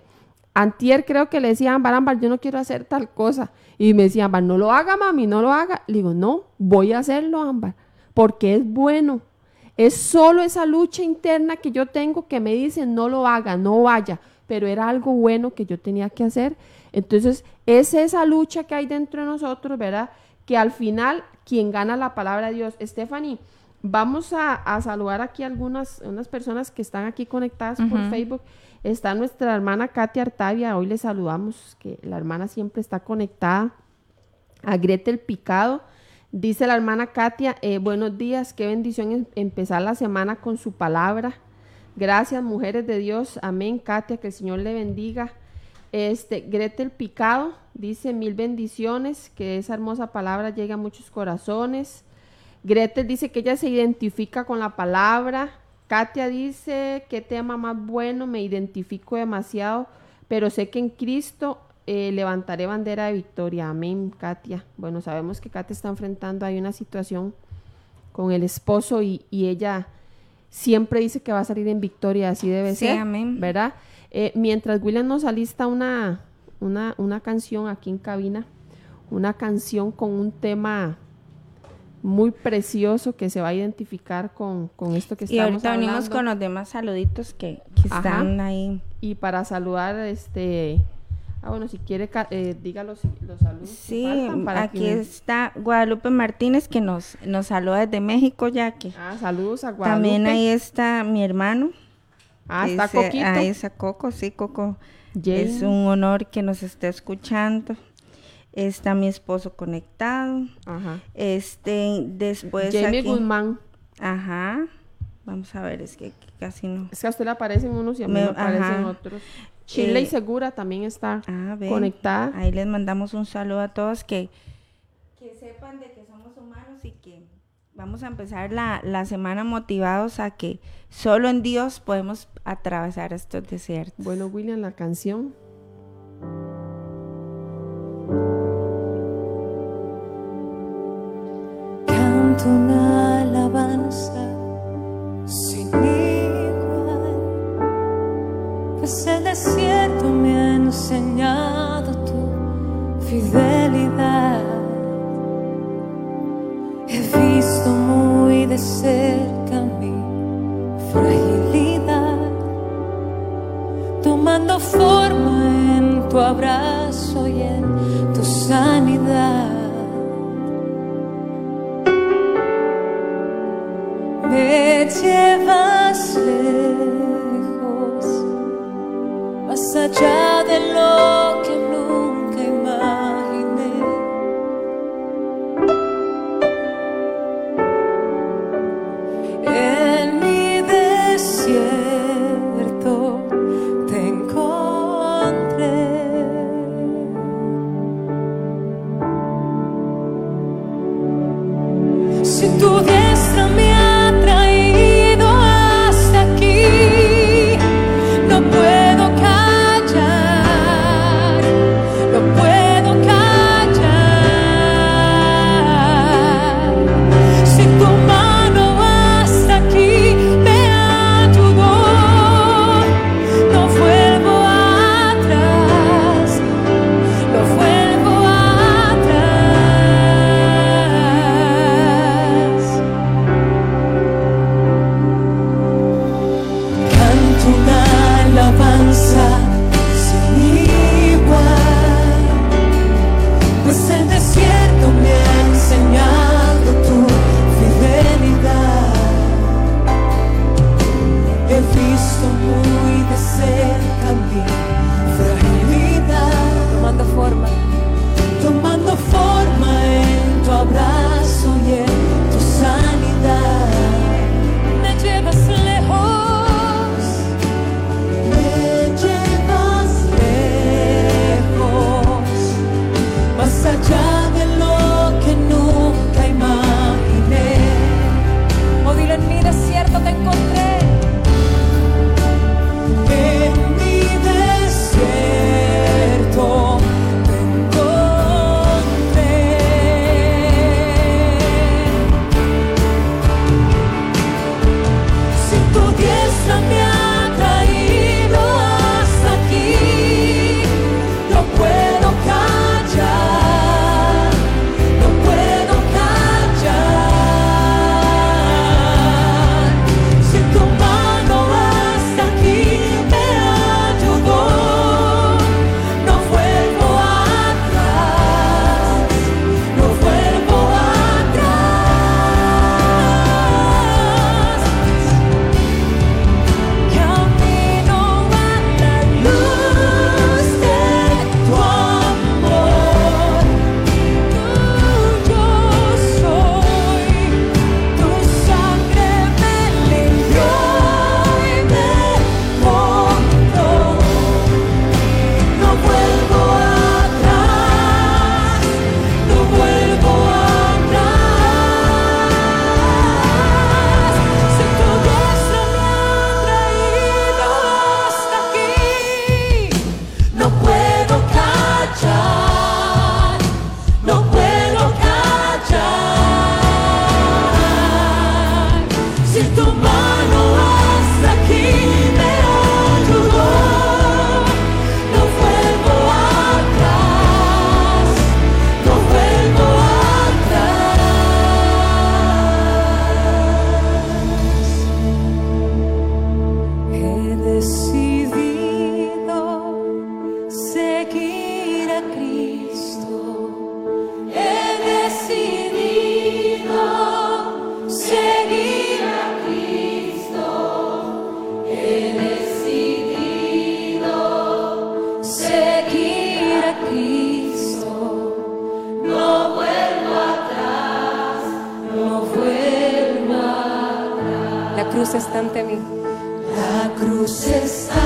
Antier creo que le decía a Ámbar, Ámbar, yo no quiero hacer tal cosa. Y me decía, Ámbar, no lo haga, mami, no lo haga. Le digo, no, voy a hacerlo, Ámbar, porque es bueno. Es solo esa lucha interna que yo tengo que me dice, no lo haga, no vaya. Pero era algo bueno que yo tenía que hacer. Entonces, es esa lucha que hay dentro de nosotros, ¿verdad? que al final quien gana la palabra de Dios. Stephanie, vamos a, saludar aquí a algunas unas personas que están aquí conectadas por Facebook. Está nuestra hermana Katia Artavia, hoy le saludamos, que la hermana siempre está conectada. A Gretel Picado, dice la hermana Katia, eh, buenos días, qué bendición empezar la semana con su palabra. Gracias, mujeres de Dios. Amén, Katia, que el Señor le bendiga. Este, Gretel Picado dice mil bendiciones, que esa hermosa palabra llegue a muchos corazones. Gretel dice que ella se identifica con la palabra. Katia dice, qué tema más bueno, me identifico demasiado, pero sé que en Cristo eh, levantaré bandera de victoria. Amén, Katia. Bueno, sabemos que Katia está enfrentando ahí una situación con el esposo y, ella siempre dice que va a salir en victoria, así debe ser. Amén. ¿Verdad? Eh, mientras William nos alista una, una, una canción aquí en cabina, una canción con un tema muy precioso que se va a identificar con, esto que estamos hablando. Y ahorita venimos con los demás saluditos que, están ahí. Y para saludar, este... Ah, bueno, si quiere, eh, diga los, saludos. Sí, aquí está Guadalupe Martínez que nos, nos saluda desde México, ya que. Ah, saludos a Guadalupe. También ahí está mi hermano, Ah, está Coquito. Ahí está Coco, sí, Coco. Es un honor que nos esté escuchando. Está mi esposo conectado. Ajá. Este, después Jamie Guzmán. Ajá. Vamos a ver, es que casi no. Es que a usted le aparecen unos y a mí me, aparecen otros. Chile y eh, Segura también está ah, conectada. Ahí les mandamos un saludo a todos que, que sepan de que somos humanos y que vamos a empezar la, la semana motivados a que solo en Dios podemos atravesar estos desiertos. Bueno, William, la canción. Canto una alabanza sin igual, pues el desierto me ha enseñado tu fidelidad. He visto muy de cerca mi fragilidad, tomando forma en tu abrazo y en tu sanidad. Me llevas lejos, más allá cruz está ante mí. La cruz está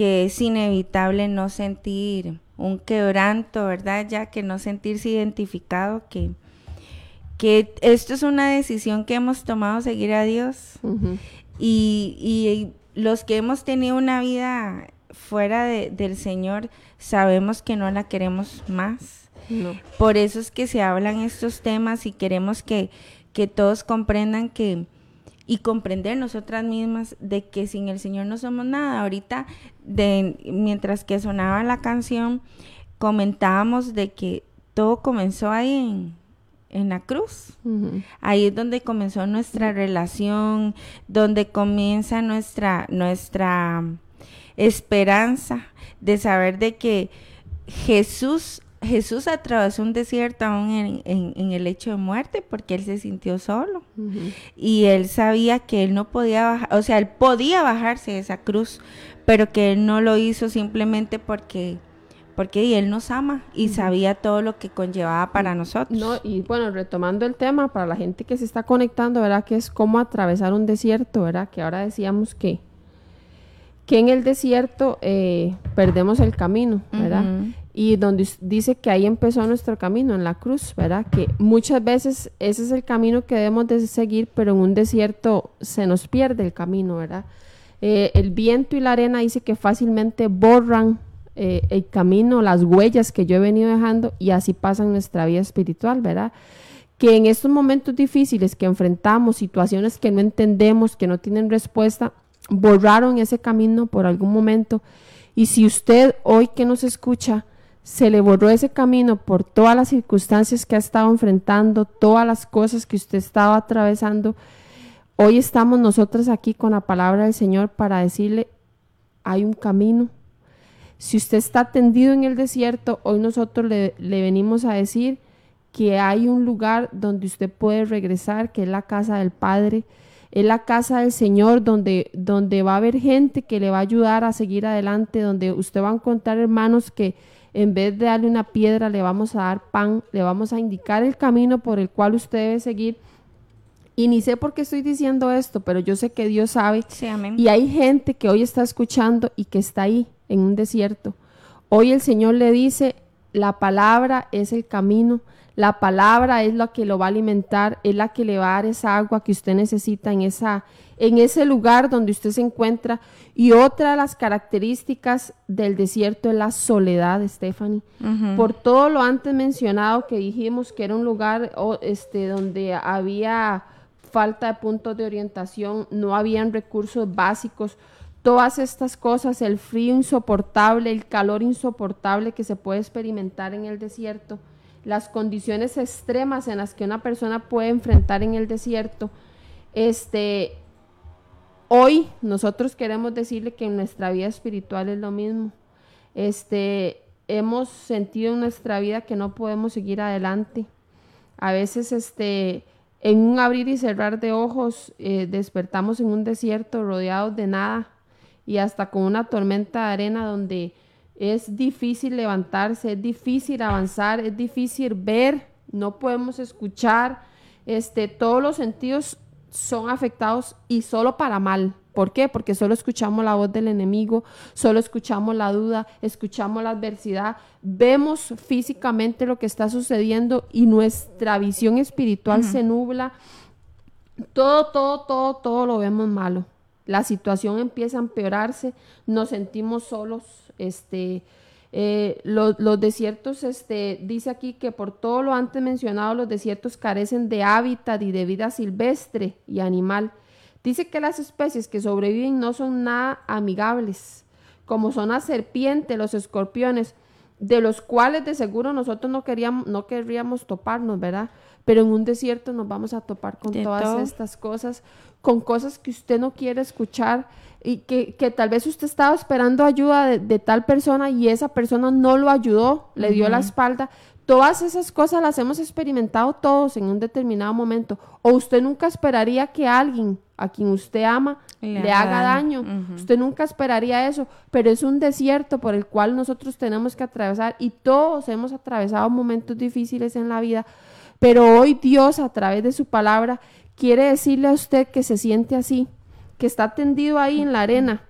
que es inevitable no sentir un quebranto, ¿verdad? Ya que no sentirse identificado, que, que esto es una decisión que hemos tomado seguir a Dios. y, y, los que hemos tenido una vida fuera del Señor, sabemos que no la queremos más. Por eso es que se hablan estos temas y queremos que, que todos comprendan que, y comprender nosotras mismas de que sin el Señor no somos nada. Ahorita, de, mientras que sonaba la canción, comentábamos de que todo comenzó ahí en, la cruz. Ahí es donde comenzó nuestra relación, donde comienza nuestra, nuestra esperanza de saber de que Jesús Jesús atravesó un desierto aún en, el hecho de muerte porque él se sintió solo. Y él sabía que él no podía bajar, o sea, él podía bajarse de esa cruz, pero que él no lo hizo simplemente porque porque él nos ama y sabía todo lo que conllevaba para nosotros. No, y bueno, retomando el tema, para la gente que se está conectando, ¿verdad? Que es cómo atravesar un desierto, ¿verdad? Que ahora decíamos que, que en el desierto eh, perdemos el camino, ¿verdad? Y donde dice que ahí empezó nuestro camino en la cruz, ¿verdad? Que muchas veces ese es el camino que debemos de seguir, pero en un desierto se nos pierde el camino, ¿verdad? Eh, el viento y la arena dice que fácilmente borran eh, el camino, las huellas que yo he venido dejando y así pasa en nuestra vida espiritual, ¿verdad? Que en estos momentos difíciles que enfrentamos, situaciones que no entendemos, que no tienen respuesta, borraron ese camino por algún momento. Y si usted hoy que nos escucha, se le borró ese camino por todas las circunstancias que ha estado enfrentando, todas las cosas que usted estaba atravesando. Hoy estamos nosotros aquí con la palabra del Señor para decirle, hay un camino. Si usted está tendido en el desierto, hoy nosotros le, le venimos a decir que hay un lugar donde usted puede regresar, que es la casa del Padre, es la casa del Señor donde, donde va a haber gente que le va a ayudar a seguir adelante, donde usted va a encontrar hermanos que en vez de darle una piedra, le vamos a dar pan, le vamos a indicar el camino por el cual usted debe seguir. Y ni sé por qué estoy diciendo esto, pero yo sé que Dios sabe. Y hay gente que hoy está escuchando y que está ahí, en un desierto. Hoy el Señor le dice, la palabra es el camino, La palabra es la que lo va a alimentar, es la que le va a dar esa agua que usted necesita en, esa, en ese lugar donde usted se encuentra. Y otra de las características del desierto es la soledad, Stephanie. Por todo lo antes mencionado que dijimos que era un lugar este, donde había falta de puntos de orientación, no habían recursos básicos, todas estas cosas, el frío insoportable, el calor insoportable que se puede experimentar en el desierto, las condiciones extremas en las que una persona puede enfrentar en el desierto, este, hoy nosotros queremos decirle que en nuestra vida espiritual es lo mismo. Este, hemos sentido en nuestra vida que no podemos seguir adelante. A veces, este, en un abrir y cerrar de ojos, eh, despertamos en un desierto rodeados de nada y hasta con una tormenta de arena donde es difícil levantarse, es difícil avanzar, es difícil ver, no podemos escuchar, este, todos los sentidos son afectados y solo para mal. ¿Por qué? Porque solo escuchamos la voz del enemigo, solo escuchamos la duda, escuchamos la adversidad, vemos físicamente lo que está sucediendo y nuestra visión espiritual se nubla. Todo, todo, todo, todo lo vemos malo. La situación empieza a empeorarse, nos sentimos solos, este, eh, los, desiertos, este, dice aquí que por todo lo antes mencionado, los desiertos carecen de hábitat y de vida silvestre y animal. Dice que las especies que sobreviven no son nada amigables, como son la serpiente, los escorpiones, de los cuales de seguro nosotros no queríamos, no querríamos toparnos, ¿verdad? Pero en un desierto nos vamos a topar con todas estas cosas, con cosas que usted no quiere escuchar y que, tal vez usted estaba esperando ayuda de, tal persona y esa persona no lo ayudó, le dio la espalda. Todas esas cosas las hemos experimentado todos en un determinado momento. O usted nunca esperaría que alguien a quien usted ama le, haga daño. Usted nunca esperaría eso, pero es un desierto por el cual nosotros tenemos que atravesar y todos hemos atravesado momentos difíciles en la vida. Pero hoy Dios a través de su palabra quiere decirle a usted que se siente así, que está tendido ahí en la arena,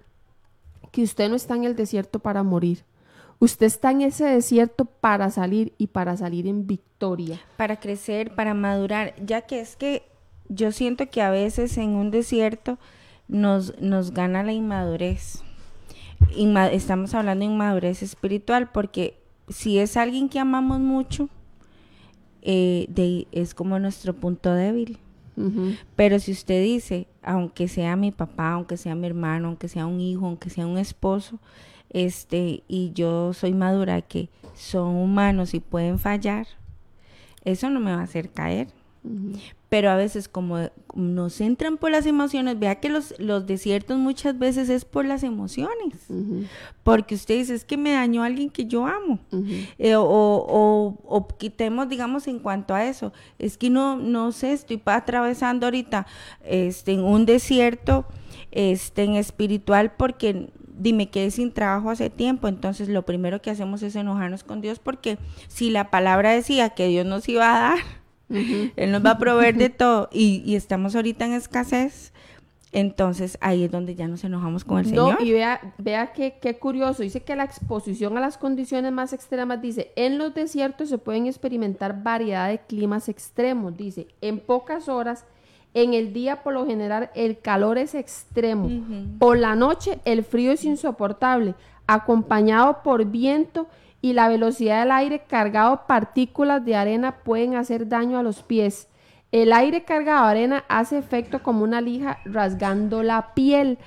que usted no está en el desierto para morir. Usted está en ese desierto para salir y para salir en victoria. Para crecer, para madurar, ya que es que yo siento que a veces en un desierto nos, nos gana la inmadurez. estamos hablando de inmadurez espiritual porque si es alguien que amamos mucho, eh, de, es como nuestro punto débil. Pero si usted dice, aunque sea mi papá, aunque sea mi hermano, aunque sea un hijo, aunque sea un esposo, este, y yo soy madura que son humanos y pueden fallar, eso no me va a hacer caer. Pero a veces como nos entran por las emociones, vea que los, los desiertos muchas veces es por las emociones. Porque usted dice, es que me dañó a alguien que yo amo. Eh, o, quitemos, digamos, en cuanto a eso. Es que no, no sé, estoy atravesando ahorita este, en un desierto este, en espiritual porque dime quedé sin trabajo hace tiempo, entonces lo primero que hacemos es enojarnos con Dios porque si la palabra decía que Dios nos iba a dar, él nos va a proveer de *laughs* todo y, estamos ahorita en escasez. Entonces ahí es donde ya nos enojamos con el Señor. y vea, vea qué, qué curioso. Dice que la exposición a las condiciones más extremas, dice, en los desiertos se pueden experimentar variedad de climas extremos. Dice, en pocas horas, en el día por lo general el calor es extremo. Por la noche el frío es insoportable, acompañado por viento y la velocidad del aire cargado partículas de arena pueden hacer daño a los pies. El aire cargado de arena hace efecto como una lija rasgando la piel.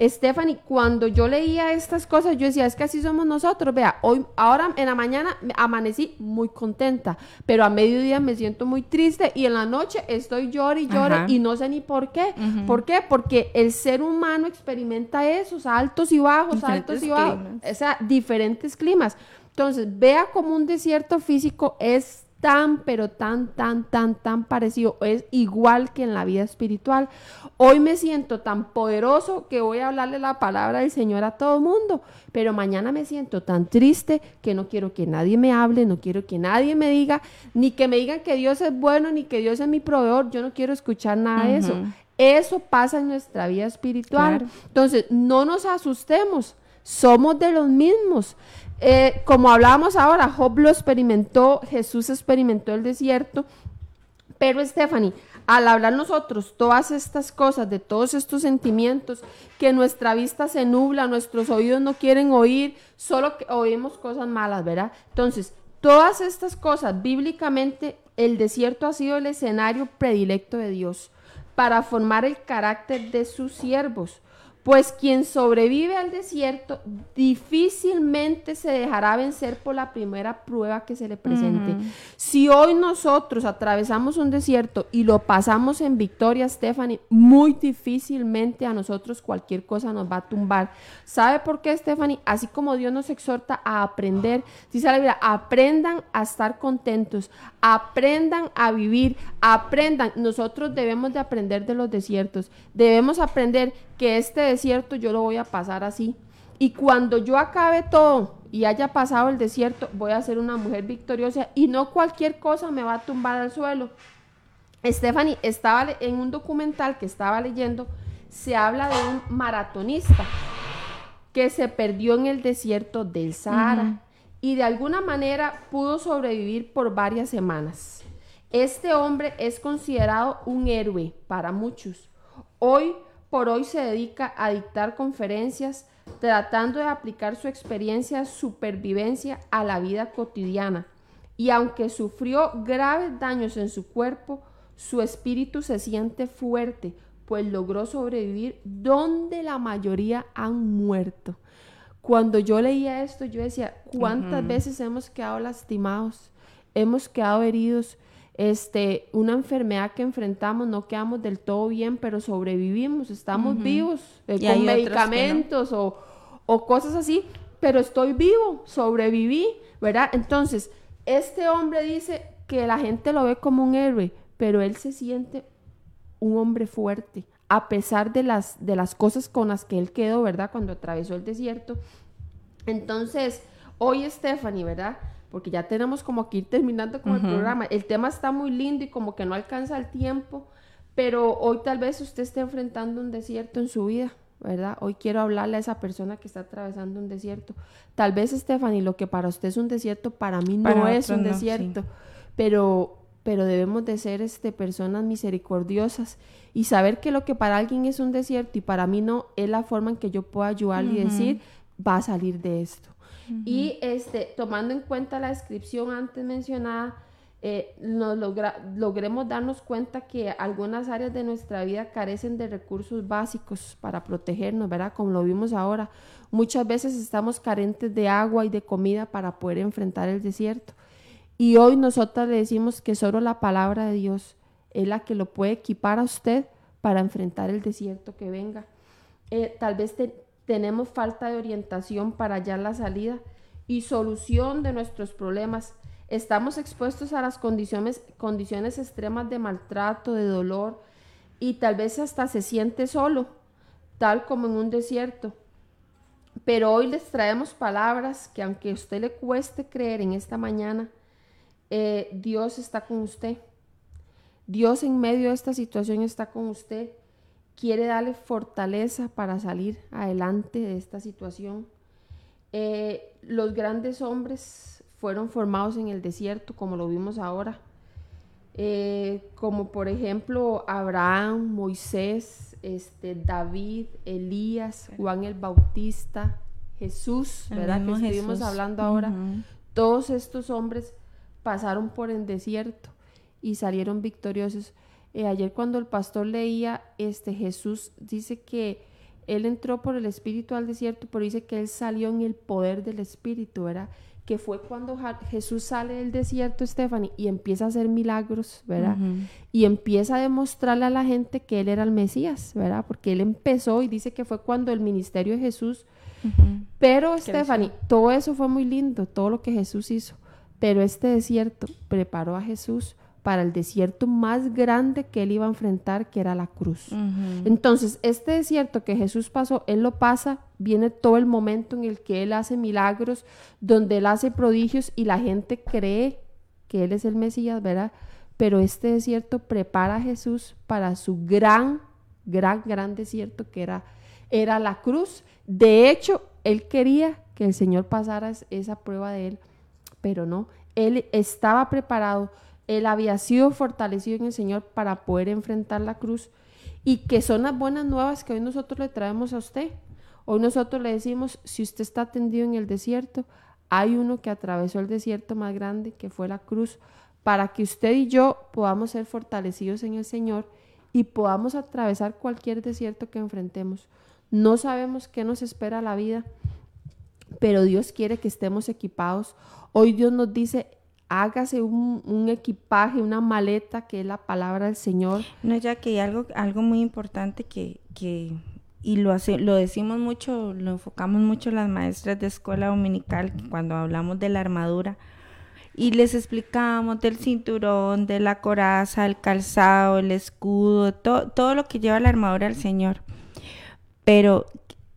Stephanie, cuando yo leía estas cosas, yo decía, es que así somos nosotros. Vea, hoy, ahora en la mañana amanecí muy contenta, pero a mediodía me siento muy triste y en la noche estoy llore y llore y no sé ni por qué. ¿Por qué? Porque el ser humano experimenta esos altos y bajos, altos y bajos, o sea, diferentes climas. Entonces, vea como un desierto físico es tan, pero tan, tan, tan, tan parecido, es igual que en la vida espiritual. Hoy me siento tan poderoso que voy a hablarle la palabra del Señor a todo el mundo, pero mañana me siento tan triste que no quiero que nadie me hable, no quiero que nadie me diga, ni que me digan que Dios es bueno, ni que Dios es mi proveedor, yo no quiero escuchar nada de eso. Eso pasa en nuestra vida espiritual. Entonces, no nos asustemos, somos de los mismos. Eh, como hablábamos ahora, Job lo experimentó, Jesús experimentó el desierto, pero Stephanie, al hablar nosotros todas estas cosas, de todos estos sentimientos, que nuestra vista se nubla, nuestros oídos no quieren oír, solo que oímos cosas malas, ¿verdad? Entonces, todas estas cosas, bíblicamente, el desierto ha sido el escenario predilecto de Dios para formar el carácter de sus siervos. Pues quien sobrevive al desierto difícilmente se dejará vencer por la primera prueba que se le presente. Si hoy nosotros atravesamos un desierto y lo pasamos en victoria, Stephanie, muy difícilmente a nosotros cualquier cosa nos va a tumbar. ¿Sabe por qué, Stephanie? Así como Dios nos exhorta a aprender, dice la Biblia, aprendan a estar contentos, aprendan a vivir, aprendan. Nosotros debemos de aprender de los desiertos, debemos aprender que este desierto yo lo voy a pasar así. Y cuando yo acabe todo y haya pasado el desierto, voy a ser una mujer victoriosa y no cualquier cosa me va a tumbar al suelo. Stephanie estaba en un documental que estaba leyendo, se habla de un maratonista que se perdió en el desierto del Sahara y de alguna manera pudo sobrevivir por varias semanas. Este hombre es considerado un héroe para muchos. Hoy por hoy se dedica a dictar conferencias tratando de aplicar su experiencia de supervivencia a la vida cotidiana. Y aunque sufrió graves daños en su cuerpo, su espíritu se siente fuerte, pues logró sobrevivir donde la mayoría han muerto. Cuando yo leía esto, yo decía, ¿cuántas veces hemos quedado lastimados? Hemos quedado heridos este, una enfermedad que enfrentamos, no quedamos del todo bien, pero sobrevivimos, estamos vivos, eh, con medicamentos o, o cosas así, pero estoy vivo, sobreviví, ¿verdad? Entonces, este hombre dice que la gente lo ve como un héroe, pero él se siente un hombre fuerte, a pesar de las, de las cosas con las que él quedó, ¿verdad? Cuando atravesó el desierto. Entonces, hoy Stephanie, ¿verdad? Porque ya tenemos como que ir terminando con el programa. El tema está muy lindo y como que no alcanza el tiempo, pero hoy tal vez usted esté enfrentando un desierto en su vida, ¿verdad? Hoy quiero hablarle a esa persona que está atravesando un desierto. Tal vez, Stephanie, lo que para usted es un desierto, para mí no es un desierto, pero pero debemos de ser este, personas misericordiosas y saber que lo que para alguien es un desierto y para mí no es la forma en que yo puedo ayudarle y decir, va a salir de esto. Y este, tomando en cuenta la descripción antes mencionada, eh, nos logremos darnos cuenta que algunas áreas de nuestra vida carecen de recursos básicos para protegernos, ¿verdad? Como lo vimos ahora. Muchas veces estamos carentes de agua y de comida para poder enfrentar el desierto. Y hoy nosotras le decimos que solo la palabra de Dios es la que lo puede equipar a usted para enfrentar el desierto que venga. Eh, tal vez te, tenemos falta de orientación para hallar la salida y solución de nuestros problemas. Estamos expuestos a las condiciones, condiciones extremas de maltrato, de dolor y tal vez hasta se siente solo, tal como en un desierto. Pero hoy les traemos palabras que aunque a usted le cueste creer en esta mañana, eh, Dios está con usted. Dios en medio de esta situación está con usted quiere darle fortaleza para salir adelante de esta situación. Eh, los grandes hombres fueron formados en el desierto, como lo vimos ahora, eh, como por ejemplo Abraham, Moisés, este, David, Elías, Juan el Bautista, Jesús, ¿verdad? Que estuvimos hablando ahora. Todos estos hombres pasaron por el desierto y salieron victoriosos. Eh, ayer cuando el pastor leía, este Jesús dice que él entró por el Espíritu al desierto, pero dice que él salió en el poder del Espíritu, ¿verdad? Que fue cuando Jesús sale del desierto, Stephanie, y empieza a hacer milagros, ¿verdad? Y empieza a demostrarle a la gente que él era el Mesías, ¿verdad? Porque él empezó y dice que fue cuando el ministerio de Jesús. Pero, Stephanie, todo eso fue muy lindo, todo lo que Jesús hizo. Pero este desierto preparó a Jesús para el desierto más grande que él iba a enfrentar, que era la cruz. Entonces, este desierto que Jesús pasó, él lo pasa, viene todo el momento en el que él hace milagros, donde él hace prodigios y la gente cree que él es el Mesías, ¿verdad? Pero este desierto prepara a Jesús para su gran, gran, gran desierto que era, era la cruz. De hecho, él quería que el Señor pasara esa prueba de él, pero no, él estaba preparado, él había sido fortalecido en el Señor para poder enfrentar la cruz y que son las buenas nuevas que hoy nosotros le traemos a usted. Hoy nosotros le decimos, si usted está tendido en el desierto, hay uno que atravesó el desierto más grande, que fue la cruz, para que usted y yo podamos ser fortalecidos en el Señor y podamos atravesar cualquier desierto que enfrentemos. No sabemos qué nos espera la vida, pero Dios quiere que estemos equipados. Hoy Dios nos dice, hágase un, equipaje, una maleta que es la palabra del Señor. No, ya que hay algo, algo muy importante que, y lo, hace, lo decimos mucho, lo enfocamos mucho las maestras de escuela dominical cuando hablamos de la armadura y les explicamos del cinturón, de la coraza, el calzado, el escudo, todo lo que lleva la armadura del Señor. Pero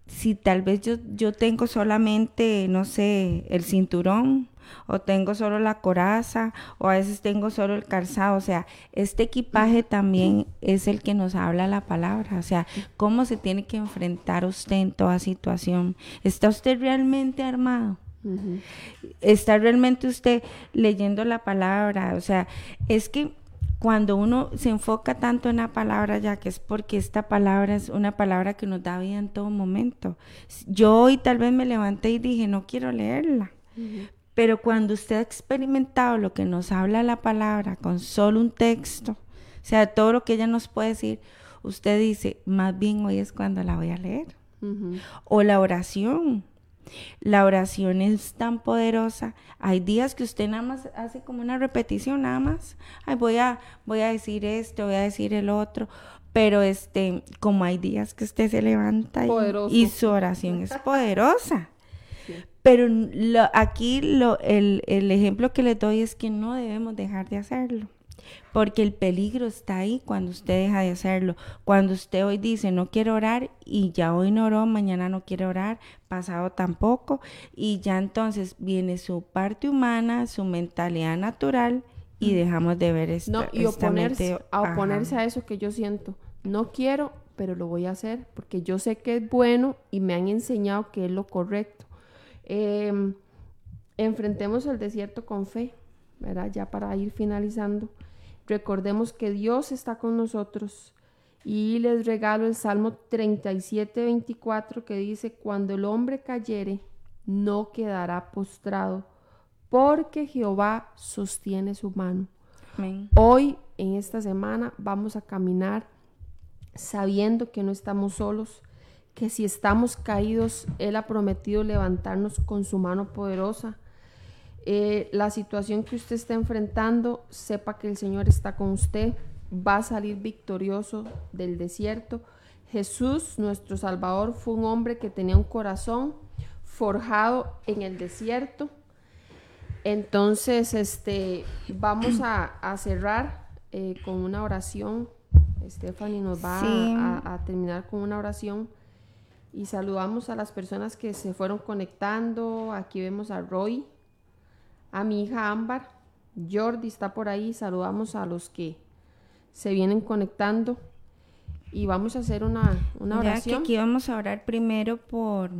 si tal vez yo, yo tengo solamente, no sé, el cinturón, o tengo solo la coraza, o a veces tengo solo el calzado. O sea, este equipaje también es el que nos habla la palabra. O sea, cómo se tiene que enfrentar usted en toda situación. ¿Está usted realmente armado? ¿Está realmente usted leyendo la palabra? O sea, es que cuando uno se enfoca tanto en la palabra, ya que es porque esta palabra es una palabra que nos da vida en todo momento. Yo hoy tal vez me levanté y dije, no quiero leerla. Pero cuando usted ha experimentado lo que nos habla la palabra con solo un texto, o sea, todo lo que ella nos puede decir, usted dice, más bien hoy es cuando la voy a leer. O la oración. La oración es tan poderosa. Hay días que usted nada más hace como una repetición, nada más. Ay, voy a, voy a decir esto, voy a decir el otro. Pero este, como hay días que usted se levanta y, su oración es poderosa. Pero aquí lo, el, el ejemplo que le doy es que no debemos dejar de hacerlo porque el peligro está ahí cuando usted deja de hacerlo. Cuando usted hoy dice no quiero orar y ya hoy no oró, mañana no quiere orar, pasado tampoco, y ya entonces viene su parte humana, su mentalidad natural y dejamos de ver esto. No, y oponerse, a oponerse a eso que yo siento. No quiero, pero lo voy a hacer porque yo sé que es bueno y me han enseñado que es lo correcto. Em, enfrentemos el desierto con fe, ¿verdad? Ya para ir finalizando. Recordemos que Dios está con nosotros. Y les regalo el Salmo 37, 24 que dice, cuando el hombre cayere, no quedará postrado, porque Jehová sostiene su mano. Hoy, en esta semana, vamos a caminar sabiendo que no estamos solos, que si estamos caídos, Él ha prometido levantarnos con su mano poderosa. Eh, la situación que usted está enfrentando, sepa que el Señor está con usted, va a salir victorioso del desierto. Jesús, nuestro Salvador, fue un hombre que tenía un corazón forjado en el desierto. Entonces, este, vamos a, cerrar eh, con una oración. Stephanie nos va a terminar con una oración y saludamos a las personas que se fueron conectando. Aquí vemos a Roy, a mi hija Ámbar, Jordi está por ahí. Saludamos a los que se vienen conectando y vamos a hacer una, una oración. aquí vamos a orar primero por...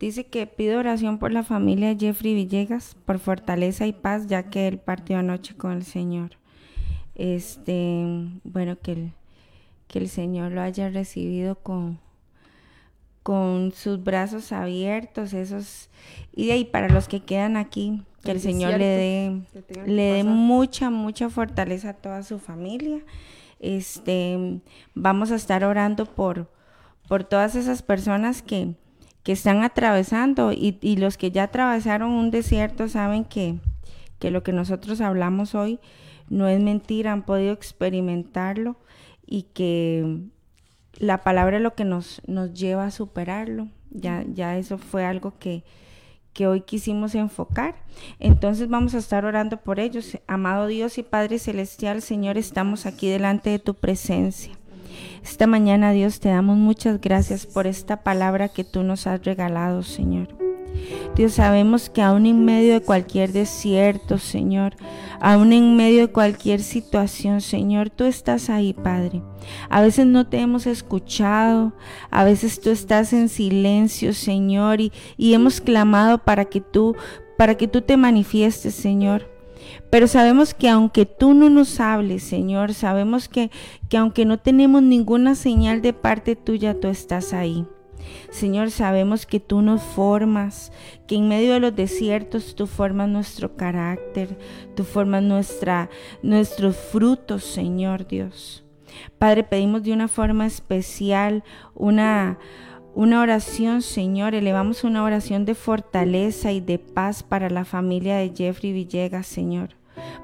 Dice que pide oración por la familia Jeffrey Villegas, por fortaleza y paz, ya que él partió anoche con el Señor. Este, bueno, que el, que el Señor lo haya recibido con, con sus brazos abiertos, esos, y de ahí para los que quedan aquí, que el, Señor le dé, le dé mucha, mucha fortaleza a toda su familia. Este, vamos a estar orando por, por todas esas personas que, que están atravesando y, y, los que ya atravesaron un desierto saben que, que lo que nosotros hablamos hoy no es mentira, han podido experimentarlo y que la palabra es lo que nos, nos lleva a superarlo. Ya, ya eso fue algo que, que hoy quisimos enfocar. Entonces vamos a estar orando por ellos. Amado Dios y Padre Celestial, Señor, estamos aquí delante de tu presencia. Esta mañana, Dios, te damos muchas gracias por esta palabra que tú nos has regalado, Señor. Dios, sabemos que aún en medio de cualquier desierto, Señor, aún en medio de cualquier situación, Señor, tú estás ahí, Padre. A veces no te hemos escuchado, a veces tú estás en silencio, Señor, y, y hemos clamado para que tú, para que tú te manifiestes, Señor. Pero sabemos que aunque tú no nos hables, Señor, sabemos que, que aunque no tenemos ninguna señal de parte tuya, tú estás ahí. Señor, sabemos que tú nos formas, que en medio de los desiertos tú formas nuestro carácter, tú formas nuestra, nuestros frutos, Señor Dios. Padre, pedimos de una forma especial una, una oración, Señor. Elevamos una oración de fortaleza y de paz para la familia de Jeffrey Villegas, Señor.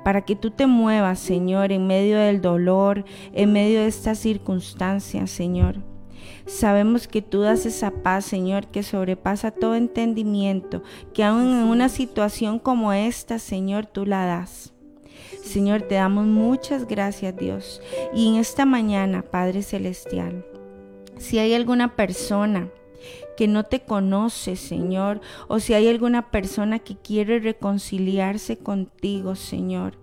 Para que tú te muevas, Señor, en medio del dolor, en medio de estas circunstancias, Señor. Sabemos que tú das esa paz, Señor, que sobrepasa todo entendimiento, que aún en una situación como esta, Señor, tú la das. Señor, te damos muchas gracias, Dios. Y en esta mañana, Padre Celestial, si hay alguna persona que no te conoce, Señor, o si hay alguna persona que quiere reconciliarse contigo, Señor,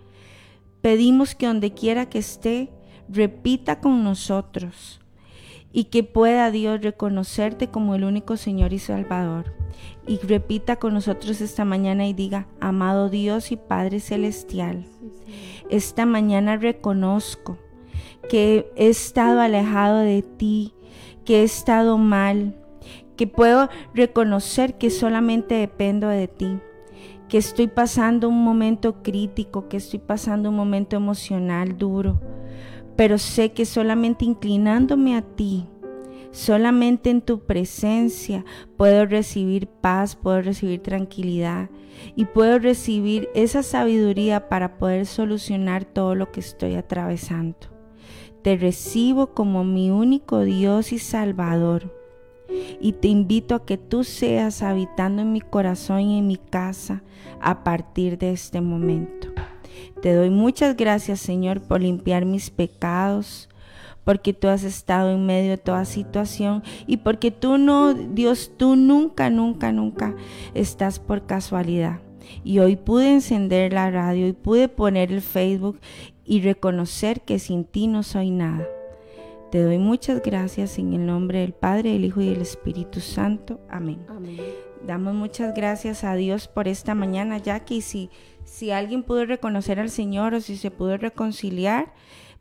pedimos que donde quiera que esté, repita con nosotros y que pueda Dios reconocerte como el único Señor y Salvador. Y repita con nosotros esta mañana y diga, amado Dios y Padre Celestial, esta mañana reconozco que he estado alejado de ti, que he estado mal, que puedo reconocer que solamente dependo de ti, que estoy pasando un momento crítico, que estoy pasando un momento emocional duro pero sé que solamente inclinándome a ti, solamente en tu presencia puedo recibir paz, puedo recibir tranquilidad y puedo recibir esa sabiduría para poder solucionar todo lo que estoy atravesando. Te recibo como mi único Dios y Salvador y te invito a que tú seas habitando en mi corazón y en mi casa a partir de este momento. Te doy muchas gracias, Señor, por limpiar mis pecados, porque tú has estado en medio de toda situación y porque tú no, Dios, tú nunca, nunca, nunca estás por casualidad. Y hoy pude encender la radio y pude poner el Facebook y reconocer que sin ti no soy nada. Te doy muchas gracias en el nombre del Padre, del Hijo y del Espíritu Santo. Amén. Amén. Damos muchas gracias a Dios por esta mañana, Jackie. Si, si alguien pudo reconocer al Señor o si se pudo reconciliar,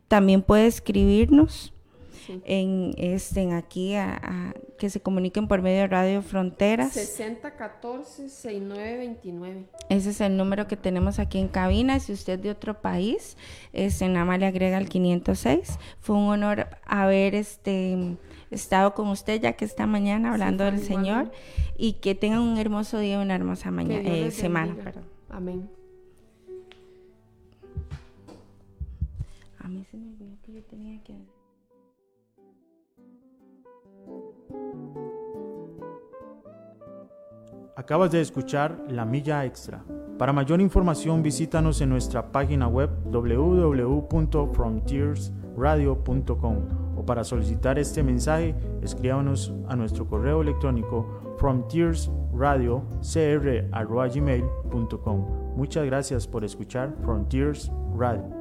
también puede escribirnos en, este, aquí a, que se comuniquen por medio de Radio Fronteras. 6014-6929. Ese es el número que tenemos aquí en cabina. Si usted es de otro país, este, nada más le agrega el 506. Fue un honor haber este estado con usted ya que esta mañana hablando del Señor y que tengan un hermoso día, una hermosa mañana, eh, semana. Amén. A mí se me olvidó que yo tenía que... Acabas de escuchar La Milla Extra. Para mayor información visítanos en nuestra página web www.frontiersradio.com para solicitar este mensaje, escríbanos a nuestro correo electrónico frontiersradiocr.gmail.com. Muchas gracias por escuchar Frontiers Radio.